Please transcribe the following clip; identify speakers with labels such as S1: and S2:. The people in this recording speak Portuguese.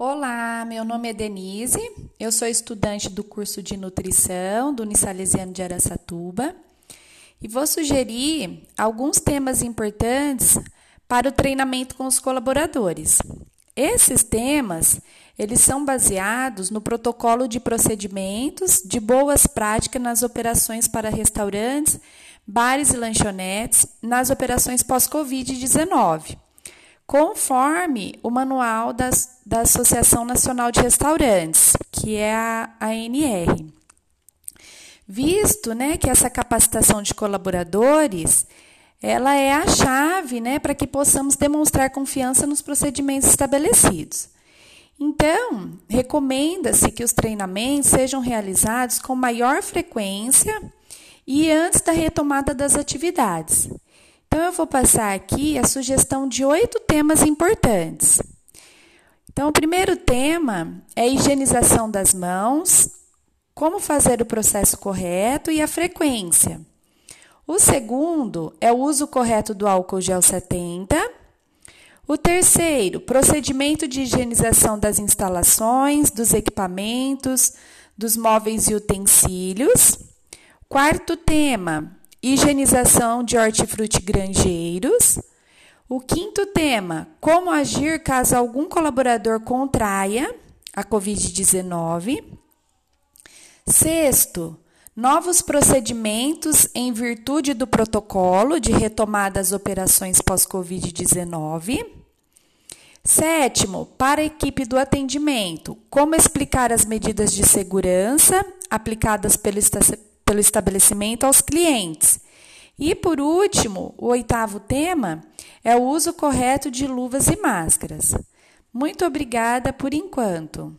S1: Olá, meu nome é Denise, eu sou estudante do curso de nutrição do Unisalesiano de Aracatuba e vou sugerir alguns temas importantes para o treinamento com os colaboradores. Esses temas, eles são baseados no protocolo de procedimentos de boas práticas nas operações para restaurantes, bares e lanchonetes, nas operações pós-Covid-19 conforme o manual das, da Associação Nacional de Restaurantes, que é a ANR. Visto né, que essa capacitação de colaboradores ela é a chave né, para que possamos demonstrar confiança nos procedimentos estabelecidos. Então, recomenda-se que os treinamentos sejam realizados com maior frequência e antes da retomada das atividades. Então, eu vou passar aqui a sugestão de oito temas importantes. Então, o primeiro tema é higienização das mãos, como fazer o processo correto e a frequência. O segundo é o uso correto do álcool gel 70. O terceiro, procedimento de higienização das instalações, dos equipamentos, dos móveis e utensílios. Quarto tema, higienização de hortifruti granjeiros. O quinto tema, como agir caso algum colaborador contraia a Covid-19. Sexto, novos procedimentos em virtude do protocolo de retomada das operações pós-Covid-19. Sétimo, para a equipe do atendimento, como explicar as medidas de segurança aplicadas pelo pelo estabelecimento aos clientes. E por último, o oitavo tema é o uso correto de luvas e máscaras. Muito obrigada por enquanto.